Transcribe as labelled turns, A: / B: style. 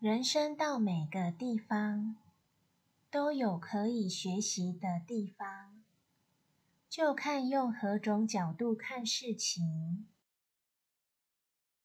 A: 人生到每个地方都有可以学习的地方。就看用何种角度看事情